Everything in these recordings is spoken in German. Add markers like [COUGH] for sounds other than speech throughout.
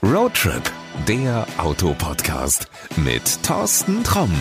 Roadtrip, der Autopodcast mit Thorsten Tromm.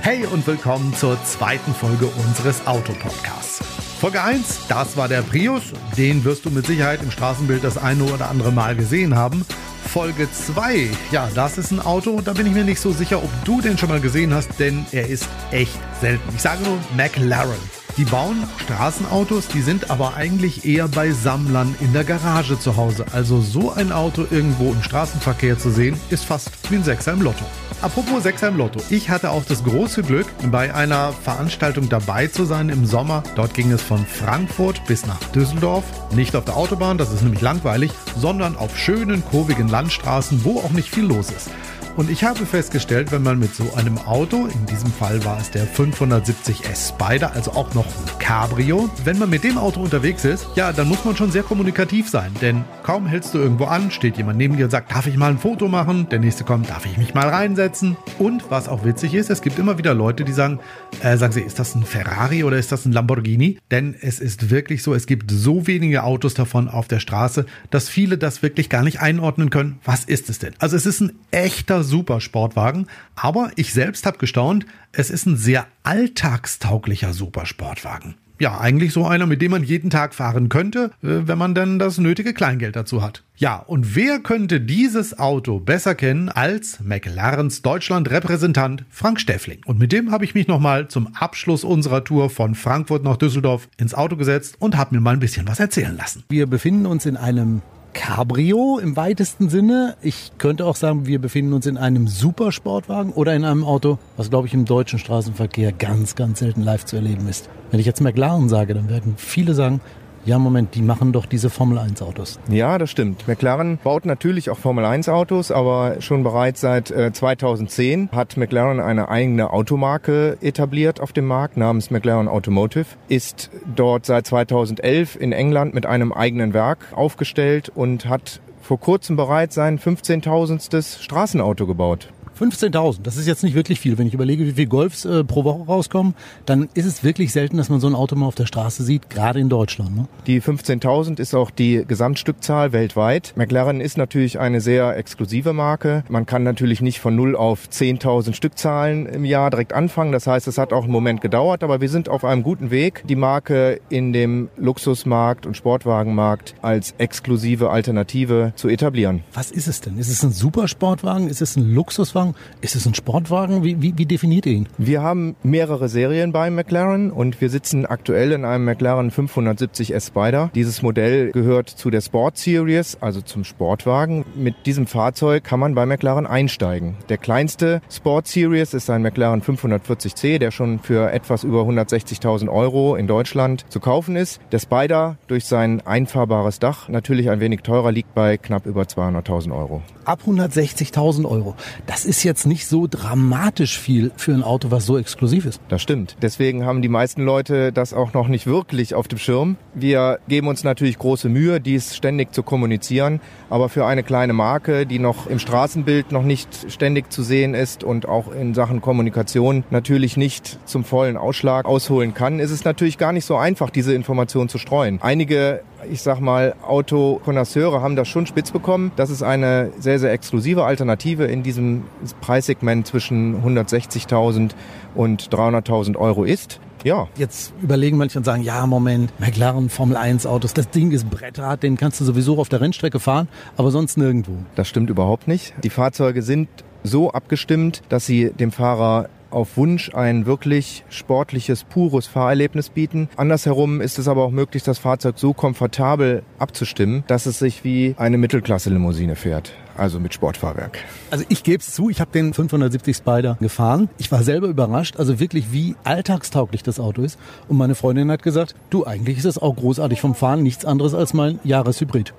Hey und willkommen zur zweiten Folge unseres Autopodcasts. Folge 1, das war der Prius. Den wirst du mit Sicherheit im Straßenbild das eine oder andere Mal gesehen haben. Folge 2, ja, das ist ein Auto, da bin ich mir nicht so sicher, ob du den schon mal gesehen hast, denn er ist echt selten. Ich sage nur McLaren. Die bauen Straßenautos, die sind aber eigentlich eher bei Sammlern in der Garage zu Hause. Also so ein Auto irgendwo im Straßenverkehr zu sehen, ist fast wie ein Sechser im Lotto. Apropos Sechser im Lotto. Ich hatte auch das große Glück, bei einer Veranstaltung dabei zu sein im Sommer. Dort ging es von Frankfurt bis nach Düsseldorf. Nicht auf der Autobahn, das ist nämlich langweilig, sondern auf schönen, kurvigen Landstraßen, wo auch nicht viel los ist. Und ich habe festgestellt, wenn man mit so einem Auto, in diesem Fall war es der 570S Spider, also auch noch ein Cabrio, wenn man mit dem Auto unterwegs ist, ja, dann muss man schon sehr kommunikativ sein. Denn kaum hältst du irgendwo an, steht jemand neben dir und sagt, darf ich mal ein Foto machen? Der nächste kommt, darf ich mich mal reinsetzen? Und was auch witzig ist, es gibt immer wieder Leute, die sagen, äh, sagen sie, ist das ein Ferrari oder ist das ein Lamborghini? Denn es ist wirklich so, es gibt so wenige Autos davon auf der Straße, dass viele das wirklich gar nicht einordnen können. Was ist es denn? Also es ist ein echter super Sportwagen, aber ich selbst habe gestaunt, es ist ein sehr alltagstauglicher Supersportwagen. Ja, eigentlich so einer, mit dem man jeden Tag fahren könnte, äh, wenn man denn das nötige Kleingeld dazu hat. Ja, und wer könnte dieses Auto besser kennen als McLarens Deutschland-Repräsentant Frank Steffling? Und mit dem habe ich mich nochmal zum Abschluss unserer Tour von Frankfurt nach Düsseldorf ins Auto gesetzt und habe mir mal ein bisschen was erzählen lassen. Wir befinden uns in einem Cabrio im weitesten Sinne. Ich könnte auch sagen, wir befinden uns in einem Supersportwagen oder in einem Auto, was glaube ich im deutschen Straßenverkehr ganz, ganz selten live zu erleben ist. Wenn ich jetzt McLaren sage, dann werden viele sagen, ja, Moment, die machen doch diese Formel 1 Autos. Ja, das stimmt. McLaren baut natürlich auch Formel 1 Autos, aber schon bereits seit äh, 2010 hat McLaren eine eigene Automarke etabliert auf dem Markt namens McLaren Automotive, ist dort seit 2011 in England mit einem eigenen Werk aufgestellt und hat vor kurzem bereits sein 15.000. Straßenauto gebaut. 15.000, das ist jetzt nicht wirklich viel. Wenn ich überlege, wie viele Golfs äh, pro Woche rauskommen, dann ist es wirklich selten, dass man so ein Auto mal auf der Straße sieht, gerade in Deutschland. Ne? Die 15.000 ist auch die Gesamtstückzahl weltweit. McLaren ist natürlich eine sehr exklusive Marke. Man kann natürlich nicht von 0 auf 10.000 Stückzahlen im Jahr direkt anfangen. Das heißt, es hat auch einen Moment gedauert, aber wir sind auf einem guten Weg, die Marke in dem Luxusmarkt und Sportwagenmarkt als exklusive Alternative zu etablieren. Was ist es denn? Ist es ein Supersportwagen? Ist es ein Luxuswagen? Sportwagen? Ist es ein Sportwagen? Wie, wie, wie definiert ihr ihn? Wir haben mehrere Serien bei McLaren und wir sitzen aktuell in einem McLaren 570 S Spider. Dieses Modell gehört zu der Sport Series, also zum Sportwagen. Mit diesem Fahrzeug kann man bei McLaren einsteigen. Der kleinste Sport Series ist ein McLaren 540C, der schon für etwas über 160.000 Euro in Deutschland zu kaufen ist. Der Spider durch sein einfahrbares Dach natürlich ein wenig teurer liegt bei knapp über 200.000 Euro. Ab 160.000 Euro. Das ist ist jetzt nicht so dramatisch viel für ein Auto, was so exklusiv ist. Das stimmt. Deswegen haben die meisten Leute das auch noch nicht wirklich auf dem Schirm. Wir geben uns natürlich große Mühe, dies ständig zu kommunizieren. Aber für eine kleine Marke, die noch im Straßenbild noch nicht ständig zu sehen ist und auch in Sachen Kommunikation natürlich nicht zum vollen Ausschlag ausholen kann, ist es natürlich gar nicht so einfach, diese Information zu streuen. Einige ich sag mal, Autokonnoisseure haben das schon spitz bekommen. Das ist eine sehr, sehr exklusive Alternative in diesem Preissegment zwischen 160.000 und 300.000 Euro ist. Ja. Jetzt überlegen manche und sagen, ja, Moment, McLaren Formel 1 Autos, das Ding ist Brettrad, den kannst du sowieso auf der Rennstrecke fahren, aber sonst nirgendwo. Das stimmt überhaupt nicht. Die Fahrzeuge sind so abgestimmt, dass sie dem Fahrer auf Wunsch ein wirklich sportliches, pures Fahrerlebnis bieten. Andersherum ist es aber auch möglich, das Fahrzeug so komfortabel abzustimmen, dass es sich wie eine Mittelklasse-Limousine fährt. Also mit Sportfahrwerk. Also ich gebe es zu, ich habe den 570 Spider gefahren. Ich war selber überrascht, also wirklich wie alltagstauglich das Auto ist. Und meine Freundin hat gesagt, du, eigentlich ist es auch großartig vom Fahren, nichts anderes als mein Jahreshybrid.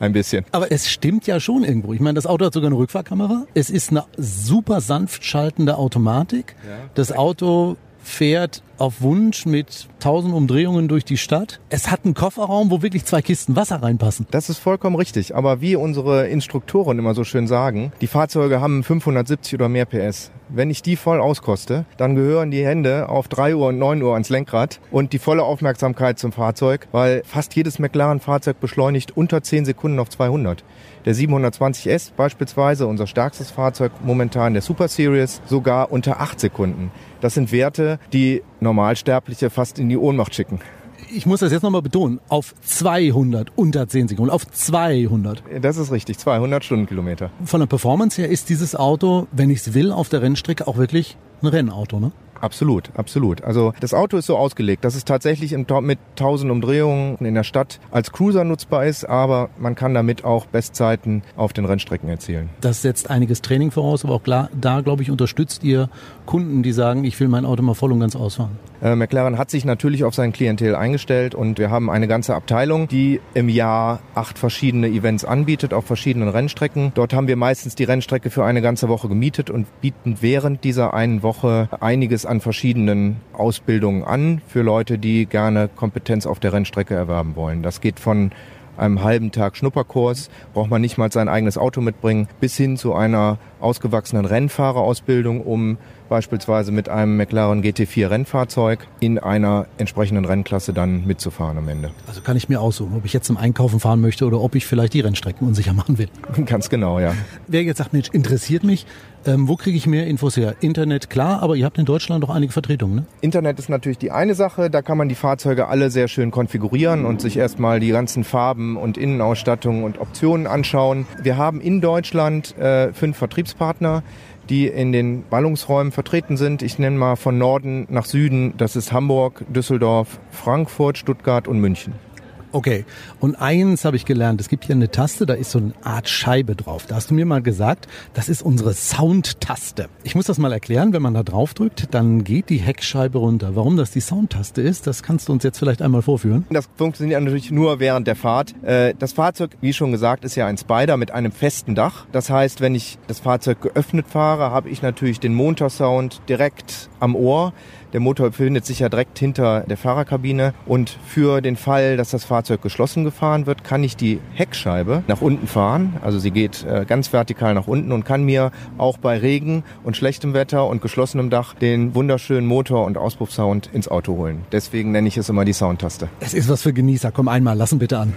Ein bisschen. Aber es stimmt ja schon irgendwo. Ich meine, das Auto hat sogar eine Rückfahrkamera. Es ist eine super sanft schaltende Automatik. Ja. Das Auto fährt auf Wunsch mit tausend Umdrehungen durch die Stadt. Es hat einen Kofferraum, wo wirklich zwei Kisten Wasser reinpassen. Das ist vollkommen richtig. Aber wie unsere Instruktoren immer so schön sagen, die Fahrzeuge haben 570 oder mehr PS. Wenn ich die voll auskoste, dann gehören die Hände auf 3 Uhr und 9 Uhr ans Lenkrad und die volle Aufmerksamkeit zum Fahrzeug, weil fast jedes McLaren-Fahrzeug beschleunigt unter 10 Sekunden auf 200. Der 720S beispielsweise, unser stärkstes Fahrzeug momentan, der Super Series, sogar unter 8 Sekunden. Das sind Werte, die Normalsterbliche fast in die Ohnmacht schicken. Ich muss das jetzt nochmal betonen. Auf 200 unter 10 Sekunden. Auf 200. Das ist richtig, 200 Stundenkilometer. Von der Performance her ist dieses Auto, wenn ich es will, auf der Rennstrecke auch wirklich ein Rennauto, ne? Absolut, absolut. Also das Auto ist so ausgelegt, dass es tatsächlich mit 1000 Umdrehungen in der Stadt als Cruiser nutzbar ist, aber man kann damit auch Bestzeiten auf den Rennstrecken erzielen. Das setzt einiges Training voraus, aber auch klar, da glaube ich unterstützt ihr Kunden, die sagen, ich will mein Auto mal voll und ganz ausfahren. Äh, McLaren hat sich natürlich auf sein Klientel eingestellt und wir haben eine ganze Abteilung, die im Jahr acht verschiedene Events anbietet auf verschiedenen Rennstrecken. Dort haben wir meistens die Rennstrecke für eine ganze Woche gemietet und bieten während dieser einen Woche einiges an verschiedenen Ausbildungen an für Leute, die gerne Kompetenz auf der Rennstrecke erwerben wollen. Das geht von einem halben Tag Schnupperkurs, braucht man nicht mal sein eigenes Auto mitbringen, bis hin zu einer ausgewachsenen Rennfahrerausbildung, um beispielsweise mit einem McLaren GT4 Rennfahrzeug in einer entsprechenden Rennklasse dann mitzufahren am Ende. Also kann ich mir aussuchen, ob ich jetzt zum Einkaufen fahren möchte oder ob ich vielleicht die Rennstrecken unsicher machen will. [LAUGHS] Ganz genau, ja. Wer jetzt sagt, Mensch, interessiert mich, ähm, wo kriege ich mehr Infos her? Internet, klar, aber ihr habt in Deutschland doch einige Vertretungen, ne? Internet ist natürlich die eine Sache, da kann man die Fahrzeuge alle sehr schön konfigurieren und sich erstmal die ganzen Farben und Innenausstattungen und Optionen anschauen. Wir haben in Deutschland äh, fünf Vertriebspartner, die in den Ballungsräumen vertreten sind. Ich nenne mal von Norden nach Süden, das ist Hamburg, Düsseldorf, Frankfurt, Stuttgart und München. Okay. Und eins habe ich gelernt. Es gibt hier eine Taste, da ist so eine Art Scheibe drauf. Da hast du mir mal gesagt, das ist unsere Soundtaste. Ich muss das mal erklären. Wenn man da drauf drückt, dann geht die Heckscheibe runter. Warum das die Soundtaste ist, das kannst du uns jetzt vielleicht einmal vorführen. Das funktioniert natürlich nur während der Fahrt. Äh, das Fahrzeug, wie schon gesagt, ist ja ein Spider mit einem festen Dach. Das heißt, wenn ich das Fahrzeug geöffnet fahre, habe ich natürlich den Motorsound direkt am Ohr. Der Motor befindet sich ja direkt hinter der Fahrerkabine und für den Fall, dass das Fahrzeug geschlossen gefahren wird, kann ich die Heckscheibe nach unten fahren. Also sie geht äh, ganz vertikal nach unten und kann mir auch bei Regen und schlechtem Wetter und geschlossenem Dach den wunderschönen Motor- und Auspuffsound ins Auto holen. Deswegen nenne ich es immer die Soundtaste. Es ist was für Genießer. Komm einmal, lassen bitte an.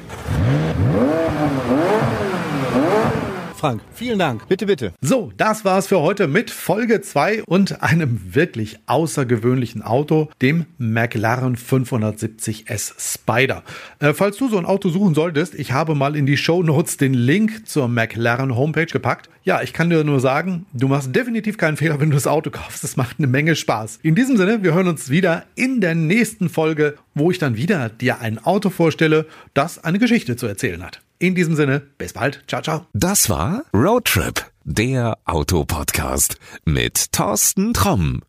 Frank, vielen Dank. Bitte, bitte. So, das war's für heute mit Folge 2 und einem wirklich außergewöhnlichen Auto, dem McLaren 570S Spider. Äh, falls du so ein Auto suchen solltest, ich habe mal in die Show Notes den Link zur McLaren Homepage gepackt. Ja, ich kann dir nur sagen, du machst definitiv keinen Fehler, wenn du das Auto kaufst. Es macht eine Menge Spaß. In diesem Sinne, wir hören uns wieder in der nächsten Folge, wo ich dann wieder dir ein Auto vorstelle, das eine Geschichte zu erzählen hat. In diesem Sinne, bis bald. Ciao, ciao. Das war Roadtrip, der Autopodcast mit Thorsten Tromm.